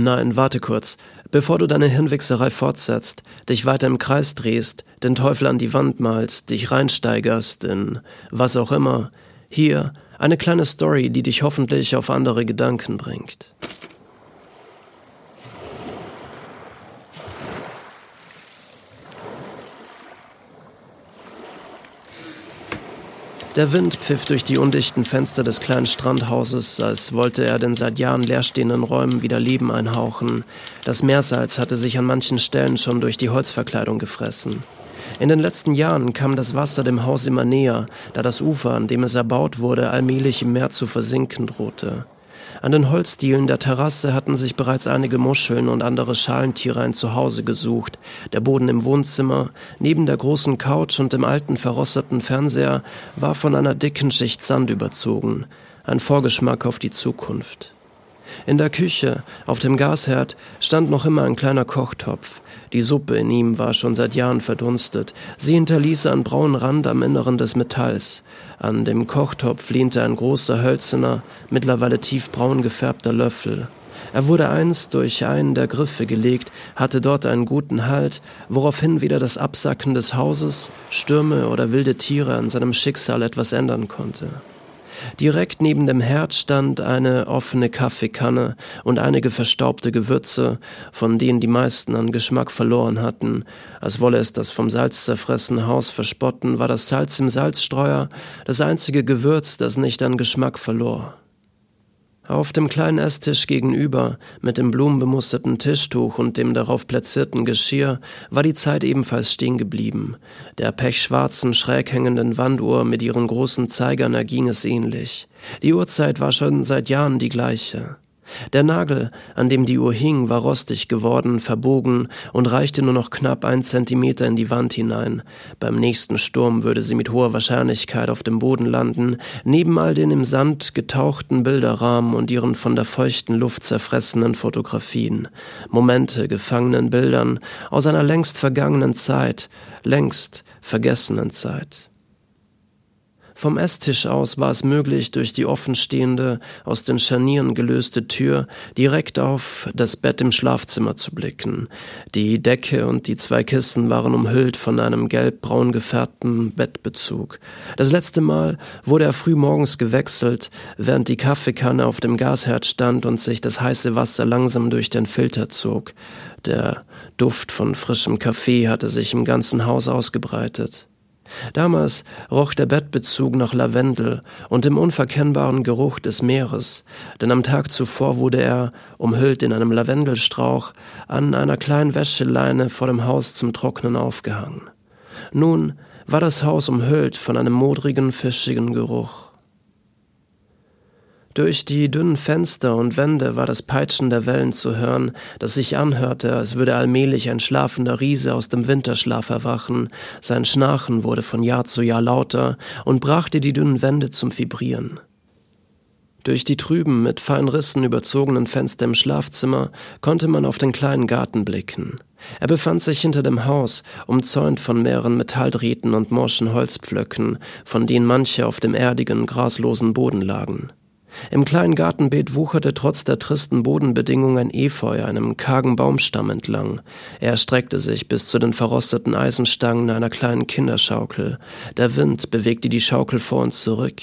Nein, warte kurz. Bevor du deine Hirnwichserei fortsetzt, dich weiter im Kreis drehst, den Teufel an die Wand malst, dich reinsteigerst in was auch immer, hier eine kleine Story, die dich hoffentlich auf andere Gedanken bringt. Der Wind pfiff durch die undichten Fenster des kleinen Strandhauses, als wollte er den seit Jahren leerstehenden Räumen wieder Leben einhauchen. Das Meersalz hatte sich an manchen Stellen schon durch die Holzverkleidung gefressen. In den letzten Jahren kam das Wasser dem Haus immer näher, da das Ufer, an dem es erbaut wurde, allmählich im Meer zu versinken drohte. An den Holzdielen der Terrasse hatten sich bereits einige Muscheln und andere Schalentiere ein Zuhause gesucht. Der Boden im Wohnzimmer, neben der großen Couch und dem alten verrosteten Fernseher, war von einer dicken Schicht Sand überzogen. Ein Vorgeschmack auf die Zukunft. In der Küche, auf dem Gasherd, stand noch immer ein kleiner Kochtopf. Die Suppe in ihm war schon seit Jahren verdunstet. Sie hinterließ einen braunen Rand am Inneren des Metalls. An dem Kochtopf lehnte ein großer, hölzerner, mittlerweile tiefbraun gefärbter Löffel. Er wurde einst durch einen der Griffe gelegt, hatte dort einen guten Halt, woraufhin weder das Absacken des Hauses, Stürme oder wilde Tiere an seinem Schicksal etwas ändern konnte. Direkt neben dem Herd stand eine offene Kaffeekanne und einige verstaubte Gewürze, von denen die meisten an Geschmack verloren hatten. Als wolle es das vom Salz zerfressene Haus verspotten, war das Salz im Salzstreuer das einzige Gewürz, das nicht an Geschmack verlor. Auf dem kleinen Esstisch gegenüber, mit dem blumenbemusterten Tischtuch und dem darauf platzierten Geschirr, war die Zeit ebenfalls stehen geblieben. Der pechschwarzen, schräg hängenden Wanduhr mit ihren großen Zeigern erging es ähnlich. Die Uhrzeit war schon seit Jahren die gleiche. Der Nagel, an dem die Uhr hing, war rostig geworden, verbogen und reichte nur noch knapp ein Zentimeter in die Wand hinein. Beim nächsten Sturm würde sie mit hoher Wahrscheinlichkeit auf dem Boden landen, neben all den im Sand getauchten Bilderrahmen und ihren von der feuchten Luft zerfressenen Fotografien. Momente gefangenen Bildern aus einer längst vergangenen Zeit, längst vergessenen Zeit. Vom Esstisch aus war es möglich, durch die offenstehende, aus den Scharnieren gelöste Tür direkt auf das Bett im Schlafzimmer zu blicken. Die Decke und die zwei Kissen waren umhüllt von einem gelb-braun gefärbten Bettbezug. Das letzte Mal wurde er früh morgens gewechselt, während die Kaffeekanne auf dem Gasherd stand und sich das heiße Wasser langsam durch den Filter zog. Der Duft von frischem Kaffee hatte sich im ganzen Haus ausgebreitet. Damals roch der Bettbezug nach Lavendel und dem unverkennbaren Geruch des Meeres, denn am Tag zuvor wurde er, umhüllt in einem Lavendelstrauch, an einer kleinen Wäscheleine vor dem Haus zum Trocknen aufgehangen. Nun war das Haus umhüllt von einem modrigen, fischigen Geruch. Durch die dünnen Fenster und Wände war das Peitschen der Wellen zu hören, das sich anhörte, als würde allmählich ein schlafender Riese aus dem Winterschlaf erwachen. Sein Schnarchen wurde von Jahr zu Jahr lauter und brachte die dünnen Wände zum Vibrieren. Durch die trüben, mit feinen Rissen überzogenen Fenster im Schlafzimmer konnte man auf den kleinen Garten blicken. Er befand sich hinter dem Haus, umzäunt von mehreren Metalldrähten und morschen Holzpflöcken, von denen manche auf dem erdigen, graslosen Boden lagen. Im kleinen Gartenbeet wucherte trotz der tristen Bodenbedingungen ein Efeu einem kargen Baumstamm entlang. Er streckte sich bis zu den verrosteten Eisenstangen einer kleinen Kinderschaukel. Der Wind bewegte die Schaukel vor und zurück.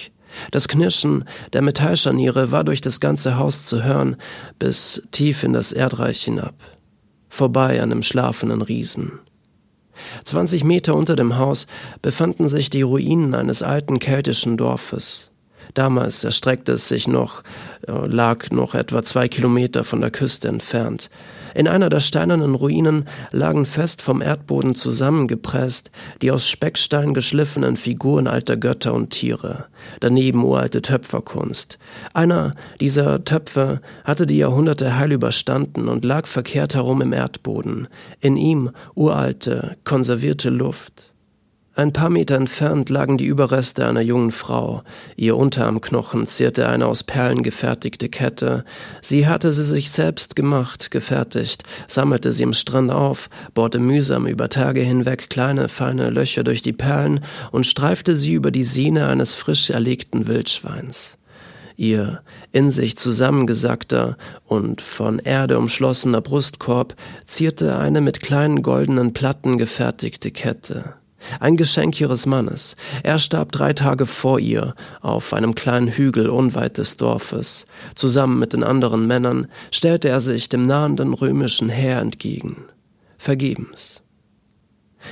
Das Knirschen der Metallscharniere war durch das ganze Haus zu hören, bis tief in das Erdreich hinab. Vorbei an dem schlafenden Riesen. Zwanzig Meter unter dem Haus befanden sich die Ruinen eines alten keltischen Dorfes. Damals erstreckte es sich noch, äh, lag noch etwa zwei Kilometer von der Küste entfernt. In einer der steinernen Ruinen lagen fest vom Erdboden zusammengepresst die aus Speckstein geschliffenen Figuren alter Götter und Tiere. Daneben uralte Töpferkunst. Einer dieser Töpfe hatte die Jahrhunderte heil überstanden und lag verkehrt herum im Erdboden. In ihm uralte, konservierte Luft. Ein paar Meter entfernt lagen die Überreste einer jungen Frau. Ihr Unterarmknochen zierte eine aus Perlen gefertigte Kette. Sie hatte sie sich selbst gemacht, gefertigt, sammelte sie im Strand auf, bohrte mühsam über Tage hinweg kleine, feine Löcher durch die Perlen und streifte sie über die Sehne eines frisch erlegten Wildschweins. Ihr in sich zusammengesackter und von Erde umschlossener Brustkorb zierte eine mit kleinen goldenen Platten gefertigte Kette. Ein Geschenk ihres Mannes. Er starb drei Tage vor ihr auf einem kleinen Hügel unweit des Dorfes. Zusammen mit den anderen Männern stellte er sich dem nahenden römischen Heer entgegen. Vergebens.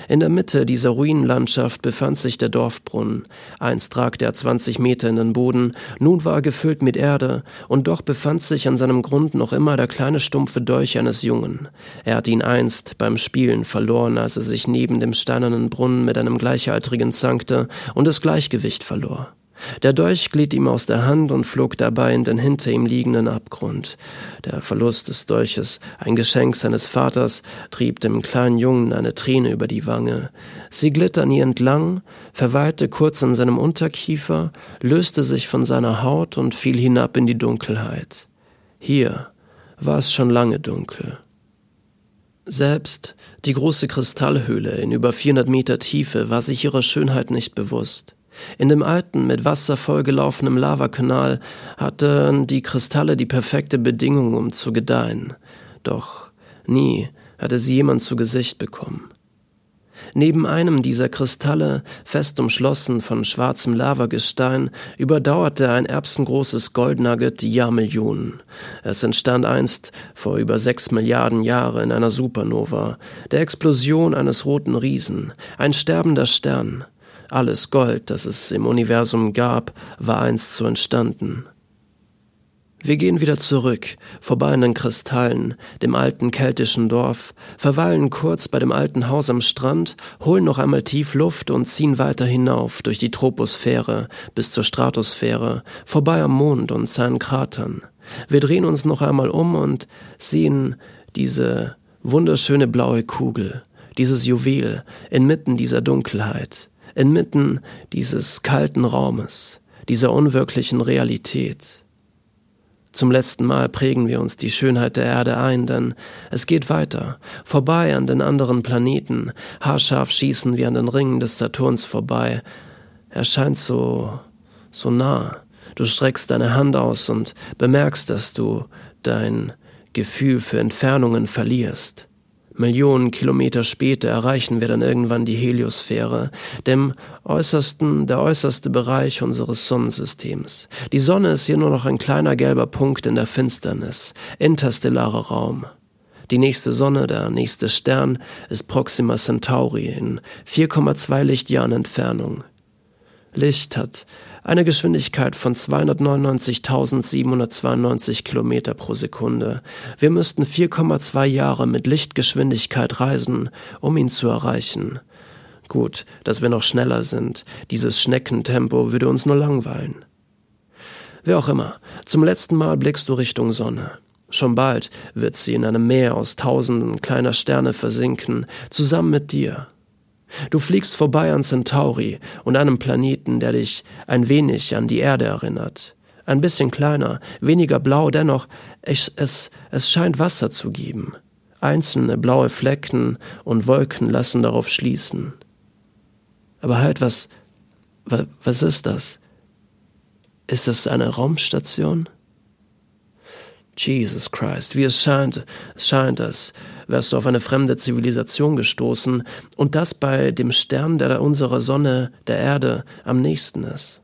In der Mitte dieser Ruinenlandschaft befand sich der Dorfbrunnen. Einst ragte er 20 Meter in den Boden, nun war er gefüllt mit Erde, und doch befand sich an seinem Grund noch immer der kleine stumpfe Dolch eines Jungen. Er hatte ihn einst beim Spielen verloren, als er sich neben dem steinernen Brunnen mit einem Gleichaltrigen zankte und das Gleichgewicht verlor. Der Dolch glitt ihm aus der Hand und flog dabei in den hinter ihm liegenden Abgrund. Der Verlust des Dolches, ein Geschenk seines Vaters, trieb dem kleinen Jungen eine Träne über die Wange. Sie glitt an ihr entlang, verweilte kurz an seinem Unterkiefer, löste sich von seiner Haut und fiel hinab in die Dunkelheit. Hier war es schon lange dunkel. Selbst die große Kristallhöhle in über 400 Meter Tiefe war sich ihrer Schönheit nicht bewusst. In dem alten, mit Wasser vollgelaufenen Lavakanal hatten die Kristalle die perfekte Bedingung, um zu gedeihen. Doch nie hatte sie jemand zu Gesicht bekommen. Neben einem dieser Kristalle, fest umschlossen von schwarzem Lavagestein, überdauerte ein erbsengroßes Goldnugget die Jahrmillionen. Es entstand einst vor über sechs Milliarden Jahren in einer Supernova, der Explosion eines roten Riesen, ein sterbender Stern. Alles Gold, das es im Universum gab, war einst so entstanden. Wir gehen wieder zurück, vorbei an den Kristallen, dem alten keltischen Dorf, verweilen kurz bei dem alten Haus am Strand, holen noch einmal tief Luft und ziehen weiter hinauf durch die Troposphäre bis zur Stratosphäre, vorbei am Mond und seinen Kratern. Wir drehen uns noch einmal um und sehen diese wunderschöne blaue Kugel, dieses Juwel inmitten dieser Dunkelheit inmitten dieses kalten Raumes, dieser unwirklichen Realität. Zum letzten Mal prägen wir uns die Schönheit der Erde ein, denn es geht weiter, vorbei an den anderen Planeten, haarscharf schießen wir an den Ringen des Saturns vorbei. Er scheint so, so nah. Du streckst deine Hand aus und bemerkst, dass du dein Gefühl für Entfernungen verlierst. Millionen Kilometer später erreichen wir dann irgendwann die Heliosphäre, dem äußersten, der äußerste Bereich unseres Sonnensystems. Die Sonne ist hier nur noch ein kleiner gelber Punkt in der Finsternis, interstellarer Raum. Die nächste Sonne, der nächste Stern, ist Proxima Centauri in 4,2 Lichtjahren Entfernung. Licht hat eine Geschwindigkeit von 299.792 Kilometer pro Sekunde. Wir müssten 4,2 Jahre mit Lichtgeschwindigkeit reisen, um ihn zu erreichen. Gut, dass wir noch schneller sind. Dieses Schneckentempo würde uns nur langweilen. Wie auch immer, zum letzten Mal blickst du Richtung Sonne. Schon bald wird sie in einem Meer aus tausenden kleiner Sterne versinken, zusammen mit dir. Du fliegst vorbei an Centauri und einem Planeten, der dich ein wenig an die Erde erinnert. Ein bisschen kleiner, weniger blau, dennoch, es, es, es scheint Wasser zu geben. Einzelne blaue Flecken und Wolken lassen darauf schließen. Aber halt, was, was, was ist das? Ist das eine Raumstation? Jesus Christ, wie es scheint, es scheint, als wärst du auf eine fremde Zivilisation gestoßen und das bei dem Stern, der unserer Sonne, der Erde, am nächsten ist.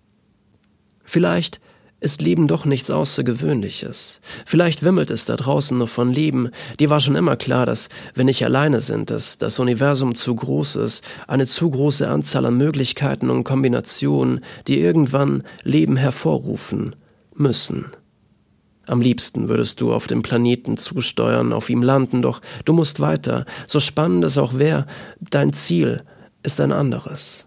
Vielleicht ist Leben doch nichts Außergewöhnliches. Vielleicht wimmelt es da draußen nur von Leben. Dir war schon immer klar, dass wir nicht alleine sind, dass das Universum zu groß ist, eine zu große Anzahl an Möglichkeiten und Kombinationen, die irgendwann Leben hervorrufen müssen. Am liebsten würdest du auf dem Planeten zusteuern, auf ihm landen, doch du musst weiter. So spannend es auch wäre, dein Ziel ist ein anderes.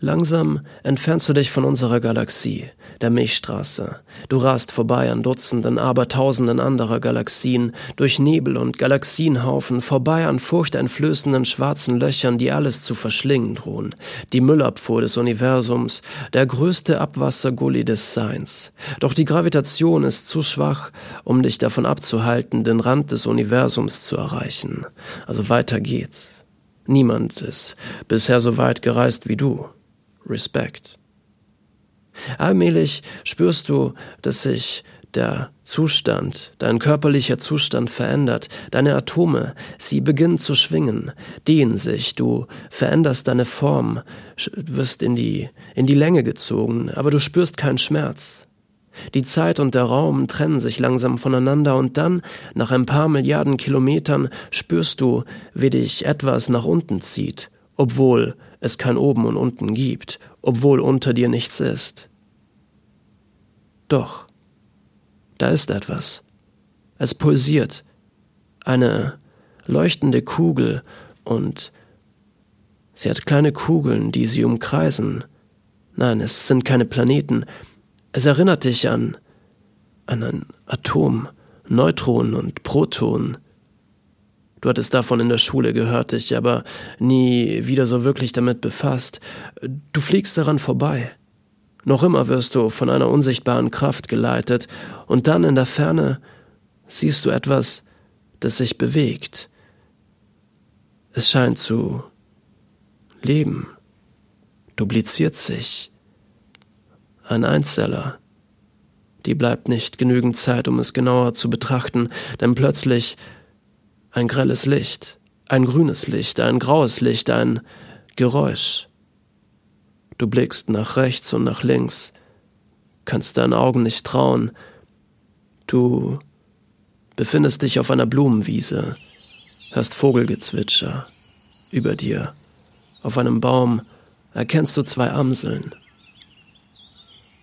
Langsam entfernst du dich von unserer Galaxie, der Milchstraße. Du rast vorbei an Dutzenden, Abertausenden anderer Galaxien, durch Nebel und Galaxienhaufen, vorbei an furchteinflößenden schwarzen Löchern, die alles zu verschlingen drohen. Die Müllabfuhr des Universums, der größte Abwassergully des Seins. Doch die Gravitation ist zu schwach, um dich davon abzuhalten, den Rand des Universums zu erreichen. Also weiter geht's. Niemand ist bisher so weit gereist wie du. Respekt. Allmählich spürst du, dass sich der Zustand, dein körperlicher Zustand verändert, deine Atome, sie beginnen zu schwingen, dehnen sich, du veränderst deine Form, wirst in die, in die Länge gezogen, aber du spürst keinen Schmerz. Die Zeit und der Raum trennen sich langsam voneinander und dann, nach ein paar Milliarden Kilometern, spürst du, wie dich etwas nach unten zieht, obwohl es kein Oben und Unten gibt, obwohl unter dir nichts ist. Doch, da ist etwas. Es pulsiert. Eine leuchtende Kugel und sie hat kleine Kugeln, die sie umkreisen. Nein, es sind keine Planeten. Es erinnert dich an an ein Atom, Neutronen und Protonen. Du hattest davon in der Schule gehört, dich aber nie wieder so wirklich damit befasst. Du fliegst daran vorbei. Noch immer wirst du von einer unsichtbaren Kraft geleitet, und dann in der Ferne siehst du etwas, das sich bewegt. Es scheint zu leben, dupliziert sich. Ein Einzeller. Die bleibt nicht genügend Zeit, um es genauer zu betrachten, denn plötzlich ein grelles Licht, ein grünes Licht, ein graues Licht, ein Geräusch. Du blickst nach rechts und nach links, kannst deinen Augen nicht trauen. Du befindest dich auf einer Blumenwiese, hörst Vogelgezwitscher. Über dir, auf einem Baum, erkennst du zwei Amseln.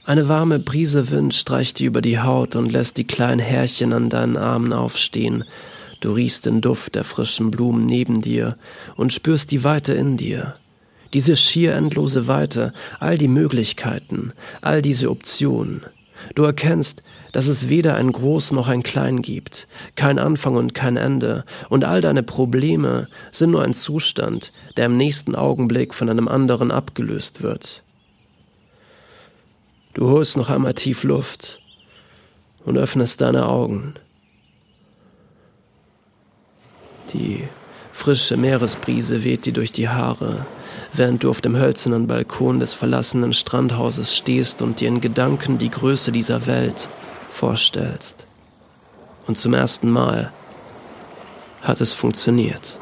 Eine warme Brise Wind streicht dir über die Haut und lässt die kleinen Härchen an deinen Armen aufstehen. Du riechst den Duft der frischen Blumen neben dir und spürst die Weite in dir. Diese schier endlose Weite, all die Möglichkeiten, all diese Optionen. Du erkennst, dass es weder ein Groß noch ein Klein gibt, kein Anfang und kein Ende, und all deine Probleme sind nur ein Zustand, der im nächsten Augenblick von einem anderen abgelöst wird. Du holst noch einmal tief Luft und öffnest deine Augen. Die frische Meeresbrise weht dir durch die Haare, während du auf dem hölzernen Balkon des verlassenen Strandhauses stehst und dir in Gedanken die Größe dieser Welt vorstellst. Und zum ersten Mal hat es funktioniert.